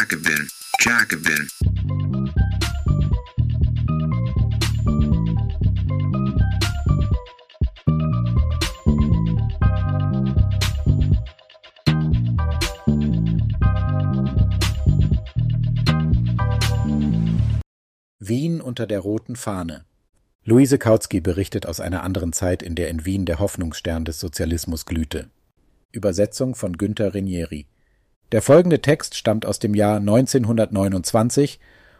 Jacobin, Jacobin. Wien unter der roten Fahne. Luise Kautsky berichtet aus einer anderen Zeit, in der in Wien der Hoffnungsstern des Sozialismus glühte. Übersetzung von Günter Renieri. Der folgende Text stammt aus dem Jahr 1929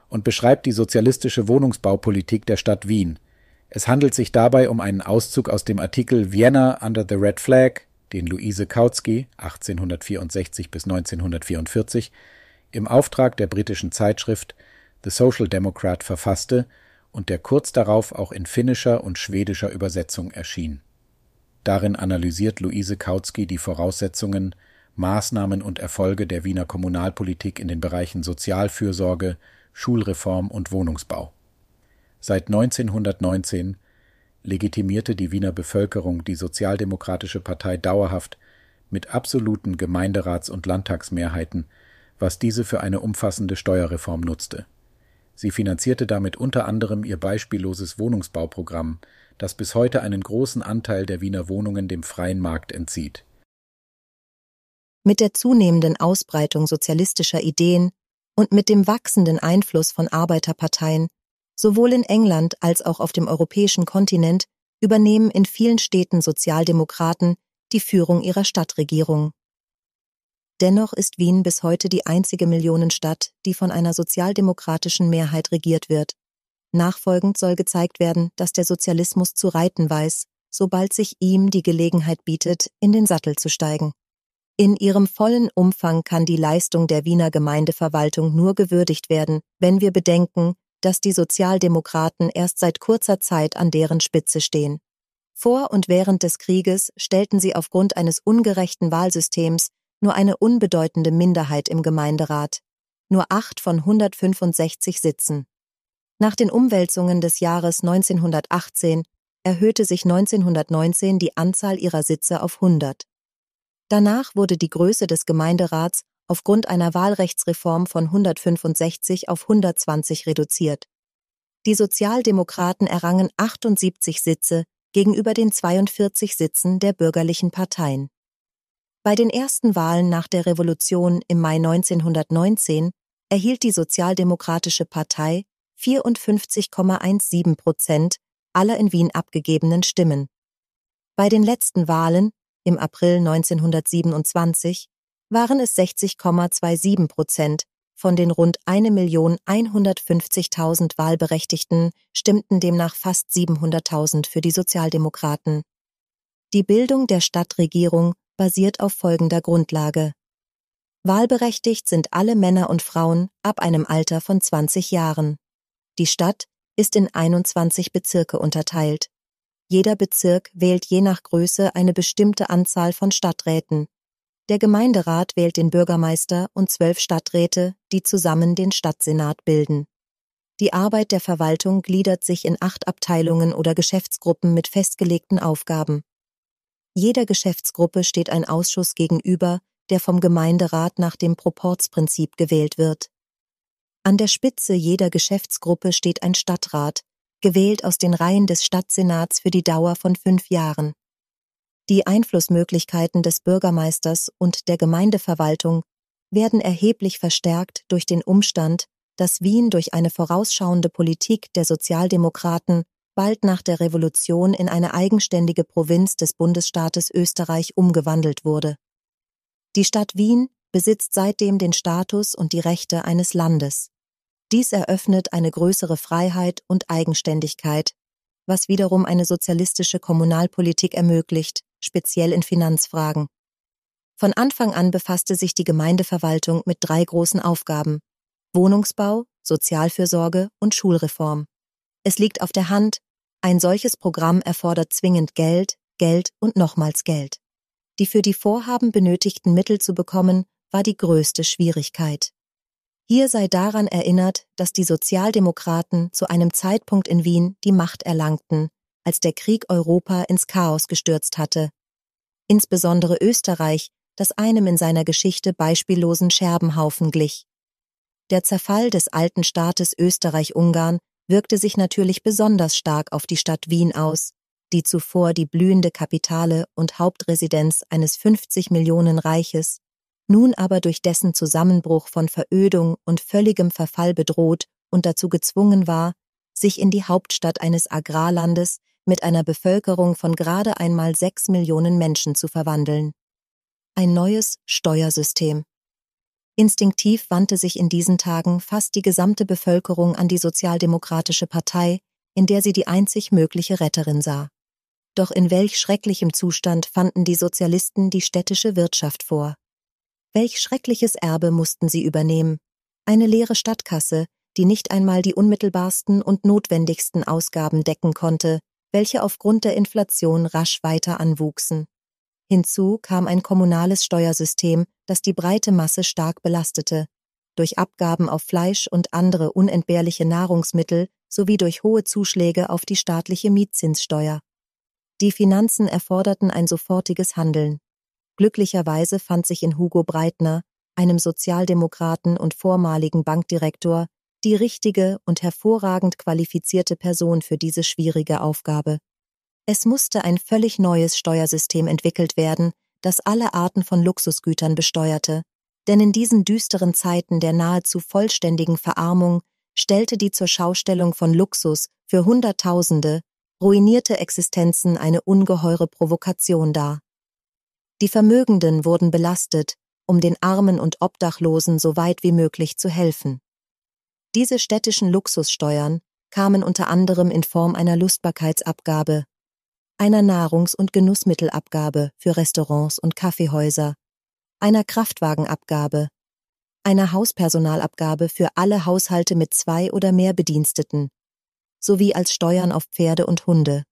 und beschreibt die sozialistische Wohnungsbaupolitik der Stadt Wien. Es handelt sich dabei um einen Auszug aus dem Artikel Vienna under the Red Flag, den Luise Kautsky (1864 bis 1944) im Auftrag der britischen Zeitschrift The Social Democrat verfasste und der kurz darauf auch in finnischer und schwedischer Übersetzung erschien. Darin analysiert Luise Kautsky die Voraussetzungen, Maßnahmen und Erfolge der Wiener Kommunalpolitik in den Bereichen Sozialfürsorge, Schulreform und Wohnungsbau. Seit 1919 legitimierte die Wiener Bevölkerung die Sozialdemokratische Partei dauerhaft mit absoluten Gemeinderats und Landtagsmehrheiten, was diese für eine umfassende Steuerreform nutzte. Sie finanzierte damit unter anderem ihr beispielloses Wohnungsbauprogramm, das bis heute einen großen Anteil der Wiener Wohnungen dem freien Markt entzieht. Mit der zunehmenden Ausbreitung sozialistischer Ideen und mit dem wachsenden Einfluss von Arbeiterparteien, sowohl in England als auch auf dem europäischen Kontinent, übernehmen in vielen Städten Sozialdemokraten die Führung ihrer Stadtregierung. Dennoch ist Wien bis heute die einzige Millionenstadt, die von einer sozialdemokratischen Mehrheit regiert wird. Nachfolgend soll gezeigt werden, dass der Sozialismus zu reiten weiß, sobald sich ihm die Gelegenheit bietet, in den Sattel zu steigen. In ihrem vollen Umfang kann die Leistung der Wiener Gemeindeverwaltung nur gewürdigt werden, wenn wir bedenken, dass die Sozialdemokraten erst seit kurzer Zeit an deren Spitze stehen. Vor und während des Krieges stellten sie aufgrund eines ungerechten Wahlsystems nur eine unbedeutende Minderheit im Gemeinderat, nur acht von 165 Sitzen. Nach den Umwälzungen des Jahres 1918 erhöhte sich 1919 die Anzahl ihrer Sitze auf 100. Danach wurde die Größe des Gemeinderats aufgrund einer Wahlrechtsreform von 165 auf 120 reduziert. Die Sozialdemokraten errangen 78 Sitze gegenüber den 42 Sitzen der bürgerlichen Parteien. Bei den ersten Wahlen nach der Revolution im Mai 1919 erhielt die Sozialdemokratische Partei 54,17 Prozent aller in Wien abgegebenen Stimmen. Bei den letzten Wahlen im April 1927 waren es 60,27 Prozent. Von den rund 1.150.000 Wahlberechtigten stimmten demnach fast 700.000 für die Sozialdemokraten. Die Bildung der Stadtregierung basiert auf folgender Grundlage. Wahlberechtigt sind alle Männer und Frauen ab einem Alter von 20 Jahren. Die Stadt ist in 21 Bezirke unterteilt. Jeder Bezirk wählt je nach Größe eine bestimmte Anzahl von Stadträten. Der Gemeinderat wählt den Bürgermeister und zwölf Stadträte, die zusammen den Stadtsenat bilden. Die Arbeit der Verwaltung gliedert sich in acht Abteilungen oder Geschäftsgruppen mit festgelegten Aufgaben. Jeder Geschäftsgruppe steht ein Ausschuss gegenüber, der vom Gemeinderat nach dem Proportsprinzip gewählt wird. An der Spitze jeder Geschäftsgruppe steht ein Stadtrat, gewählt aus den Reihen des Stadtsenats für die Dauer von fünf Jahren. Die Einflussmöglichkeiten des Bürgermeisters und der Gemeindeverwaltung werden erheblich verstärkt durch den Umstand, dass Wien durch eine vorausschauende Politik der Sozialdemokraten bald nach der Revolution in eine eigenständige Provinz des Bundesstaates Österreich umgewandelt wurde. Die Stadt Wien besitzt seitdem den Status und die Rechte eines Landes. Dies eröffnet eine größere Freiheit und Eigenständigkeit, was wiederum eine sozialistische Kommunalpolitik ermöglicht, speziell in Finanzfragen. Von Anfang an befasste sich die Gemeindeverwaltung mit drei großen Aufgaben Wohnungsbau, Sozialfürsorge und Schulreform. Es liegt auf der Hand, ein solches Programm erfordert zwingend Geld, Geld und nochmals Geld. Die für die Vorhaben benötigten Mittel zu bekommen, war die größte Schwierigkeit. Hier sei daran erinnert, dass die Sozialdemokraten zu einem Zeitpunkt in Wien die Macht erlangten, als der Krieg Europa ins Chaos gestürzt hatte. Insbesondere Österreich, das einem in seiner Geschichte beispiellosen Scherbenhaufen glich. Der Zerfall des alten Staates Österreich-Ungarn wirkte sich natürlich besonders stark auf die Stadt Wien aus, die zuvor die blühende Kapitale und Hauptresidenz eines 50 Millionen Reiches, nun aber durch dessen Zusammenbruch von Verödung und völligem Verfall bedroht und dazu gezwungen war, sich in die Hauptstadt eines Agrarlandes mit einer Bevölkerung von gerade einmal sechs Millionen Menschen zu verwandeln. Ein neues Steuersystem. Instinktiv wandte sich in diesen Tagen fast die gesamte Bevölkerung an die Sozialdemokratische Partei, in der sie die einzig mögliche Retterin sah. Doch in welch schrecklichem Zustand fanden die Sozialisten die städtische Wirtschaft vor? Welch schreckliches Erbe mussten sie übernehmen? Eine leere Stadtkasse, die nicht einmal die unmittelbarsten und notwendigsten Ausgaben decken konnte, welche aufgrund der Inflation rasch weiter anwuchsen. Hinzu kam ein kommunales Steuersystem, das die breite Masse stark belastete, durch Abgaben auf Fleisch und andere unentbehrliche Nahrungsmittel sowie durch hohe Zuschläge auf die staatliche Mietzinssteuer. Die Finanzen erforderten ein sofortiges Handeln. Glücklicherweise fand sich in Hugo Breitner, einem Sozialdemokraten und vormaligen Bankdirektor, die richtige und hervorragend qualifizierte Person für diese schwierige Aufgabe. Es musste ein völlig neues Steuersystem entwickelt werden, das alle Arten von Luxusgütern besteuerte, denn in diesen düsteren Zeiten der nahezu vollständigen Verarmung stellte die zur Schaustellung von Luxus für Hunderttausende ruinierte Existenzen eine ungeheure Provokation dar. Die Vermögenden wurden belastet, um den Armen und Obdachlosen so weit wie möglich zu helfen. Diese städtischen Luxussteuern kamen unter anderem in Form einer Lustbarkeitsabgabe, einer Nahrungs- und Genussmittelabgabe für Restaurants und Kaffeehäuser, einer Kraftwagenabgabe, einer Hauspersonalabgabe für alle Haushalte mit zwei oder mehr Bediensteten, sowie als Steuern auf Pferde und Hunde.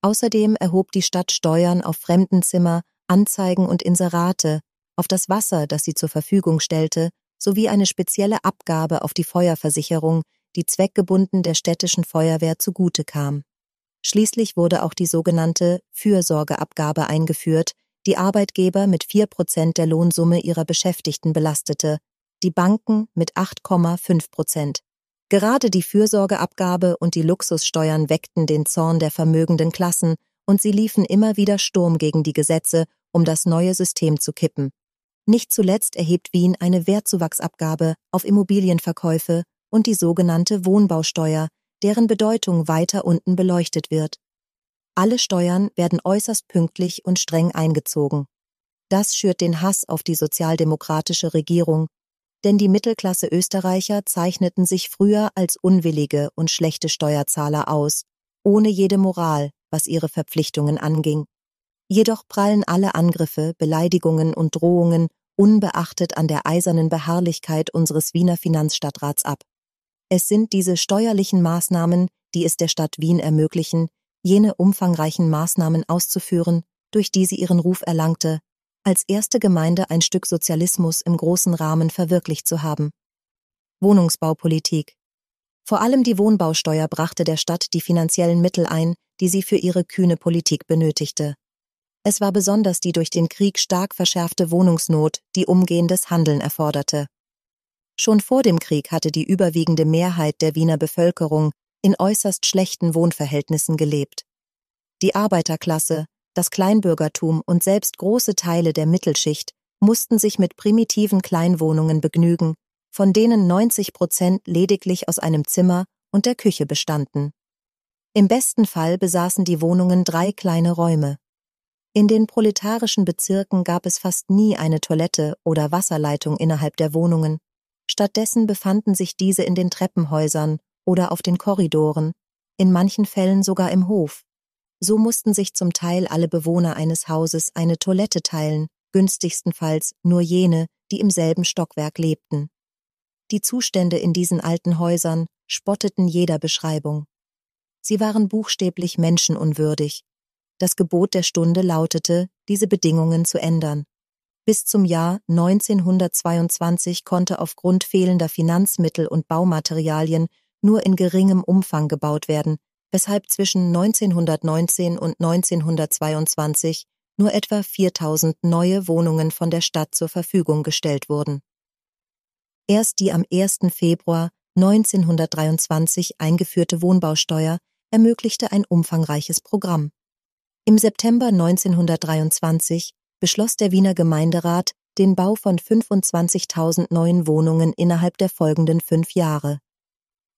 Außerdem erhob die Stadt Steuern auf Fremdenzimmer, Anzeigen und Inserate, auf das Wasser, das sie zur Verfügung stellte, sowie eine spezielle Abgabe auf die Feuerversicherung, die zweckgebunden der städtischen Feuerwehr zugute kam. Schließlich wurde auch die sogenannte Fürsorgeabgabe eingeführt, die Arbeitgeber mit vier Prozent der Lohnsumme ihrer Beschäftigten belastete, die Banken mit 8,5 Prozent. Gerade die Fürsorgeabgabe und die Luxussteuern weckten den Zorn der vermögenden Klassen und sie liefen immer wieder Sturm gegen die Gesetze, um das neue System zu kippen. Nicht zuletzt erhebt Wien eine Wertzuwachsabgabe auf Immobilienverkäufe und die sogenannte Wohnbausteuer, deren Bedeutung weiter unten beleuchtet wird. Alle Steuern werden äußerst pünktlich und streng eingezogen. Das schürt den Hass auf die sozialdemokratische Regierung, denn die Mittelklasse Österreicher zeichneten sich früher als unwillige und schlechte Steuerzahler aus, ohne jede Moral, was ihre Verpflichtungen anging. Jedoch prallen alle Angriffe, Beleidigungen und Drohungen unbeachtet an der eisernen Beharrlichkeit unseres Wiener Finanzstadtrats ab. Es sind diese steuerlichen Maßnahmen, die es der Stadt Wien ermöglichen, jene umfangreichen Maßnahmen auszuführen, durch die sie ihren Ruf erlangte, als erste Gemeinde ein Stück Sozialismus im großen Rahmen verwirklicht zu haben. Wohnungsbaupolitik. Vor allem die Wohnbausteuer brachte der Stadt die finanziellen Mittel ein, die sie für ihre kühne Politik benötigte. Es war besonders die durch den Krieg stark verschärfte Wohnungsnot, die umgehendes Handeln erforderte. Schon vor dem Krieg hatte die überwiegende Mehrheit der Wiener Bevölkerung in äußerst schlechten Wohnverhältnissen gelebt. Die Arbeiterklasse, das Kleinbürgertum und selbst große Teile der Mittelschicht mussten sich mit primitiven Kleinwohnungen begnügen, von denen 90 Prozent lediglich aus einem Zimmer und der Küche bestanden. Im besten Fall besaßen die Wohnungen drei kleine Räume. In den proletarischen Bezirken gab es fast nie eine Toilette oder Wasserleitung innerhalb der Wohnungen. Stattdessen befanden sich diese in den Treppenhäusern oder auf den Korridoren, in manchen Fällen sogar im Hof. So mussten sich zum Teil alle Bewohner eines Hauses eine Toilette teilen, günstigstenfalls nur jene, die im selben Stockwerk lebten. Die Zustände in diesen alten Häusern spotteten jeder Beschreibung. Sie waren buchstäblich menschenunwürdig, das Gebot der Stunde lautete, diese Bedingungen zu ändern. Bis zum Jahr 1922 konnte aufgrund fehlender Finanzmittel und Baumaterialien nur in geringem Umfang gebaut werden, weshalb zwischen 1919 und 1922 nur etwa 4000 neue Wohnungen von der Stadt zur Verfügung gestellt wurden. Erst die am 1. Februar 1923 eingeführte Wohnbausteuer ermöglichte ein umfangreiches Programm. Im September 1923 beschloss der Wiener Gemeinderat den Bau von 25.000 neuen Wohnungen innerhalb der folgenden fünf Jahre.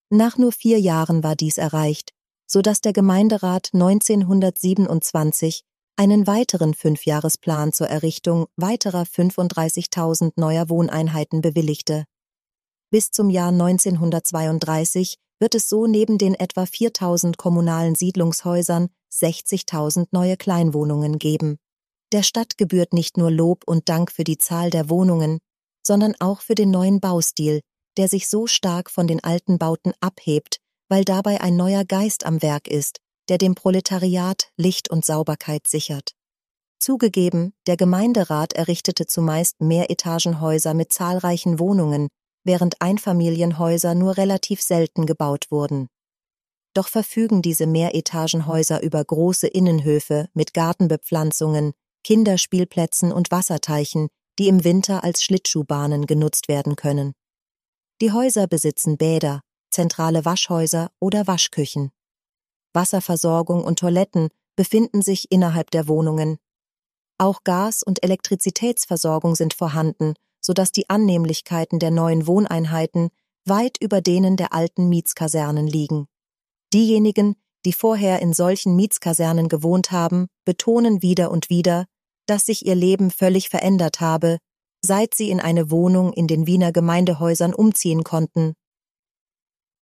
Nach nur vier Jahren war dies erreicht, so dass der Gemeinderat 1927 einen weiteren Fünfjahresplan zur Errichtung weiterer 35.000 neuer Wohneinheiten bewilligte. Bis zum Jahr 1932 wird es so neben den etwa 4.000 kommunalen Siedlungshäusern 60.000 neue Kleinwohnungen geben. Der Stadt gebührt nicht nur Lob und Dank für die Zahl der Wohnungen, sondern auch für den neuen Baustil, der sich so stark von den alten Bauten abhebt, weil dabei ein neuer Geist am Werk ist, der dem Proletariat Licht und Sauberkeit sichert. Zugegeben, der Gemeinderat errichtete zumeist Mehretagenhäuser mit zahlreichen Wohnungen, während Einfamilienhäuser nur relativ selten gebaut wurden. Doch verfügen diese Mehretagenhäuser über große Innenhöfe mit Gartenbepflanzungen, Kinderspielplätzen und Wasserteichen, die im Winter als Schlittschuhbahnen genutzt werden können. Die Häuser besitzen Bäder, zentrale Waschhäuser oder Waschküchen. Wasserversorgung und Toiletten befinden sich innerhalb der Wohnungen. Auch Gas- und Elektrizitätsversorgung sind vorhanden, sodass die Annehmlichkeiten der neuen Wohneinheiten weit über denen der alten Mietskasernen liegen. Diejenigen, die vorher in solchen Mietskasernen gewohnt haben, betonen wieder und wieder, dass sich ihr Leben völlig verändert habe, seit sie in eine Wohnung in den Wiener Gemeindehäusern umziehen konnten.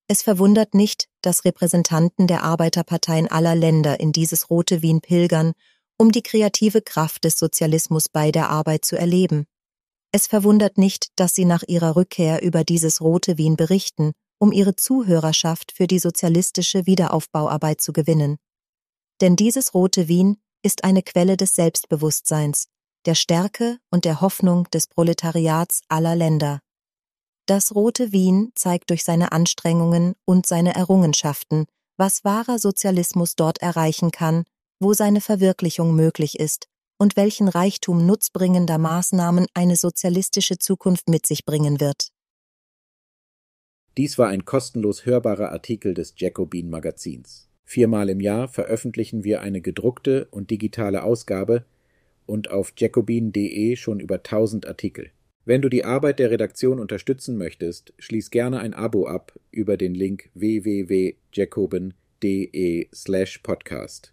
Es verwundert nicht, dass Repräsentanten der Arbeiterparteien aller Länder in dieses rote Wien pilgern, um die kreative Kraft des Sozialismus bei der Arbeit zu erleben. Es verwundert nicht, dass sie nach ihrer Rückkehr über dieses rote Wien berichten, um ihre Zuhörerschaft für die sozialistische Wiederaufbauarbeit zu gewinnen. Denn dieses rote Wien ist eine Quelle des Selbstbewusstseins, der Stärke und der Hoffnung des Proletariats aller Länder. Das Rote Wien zeigt durch seine Anstrengungen und seine Errungenschaften, was wahrer Sozialismus dort erreichen kann, wo seine Verwirklichung möglich ist und welchen Reichtum nutzbringender Maßnahmen eine sozialistische Zukunft mit sich bringen wird. Dies war ein kostenlos hörbarer Artikel des Jacobin Magazins. Viermal im Jahr veröffentlichen wir eine gedruckte und digitale Ausgabe und auf jacobin.de schon über 1000 Artikel. Wenn du die Arbeit der Redaktion unterstützen möchtest, schließ gerne ein Abo ab über den Link www.jacobin.de slash podcast.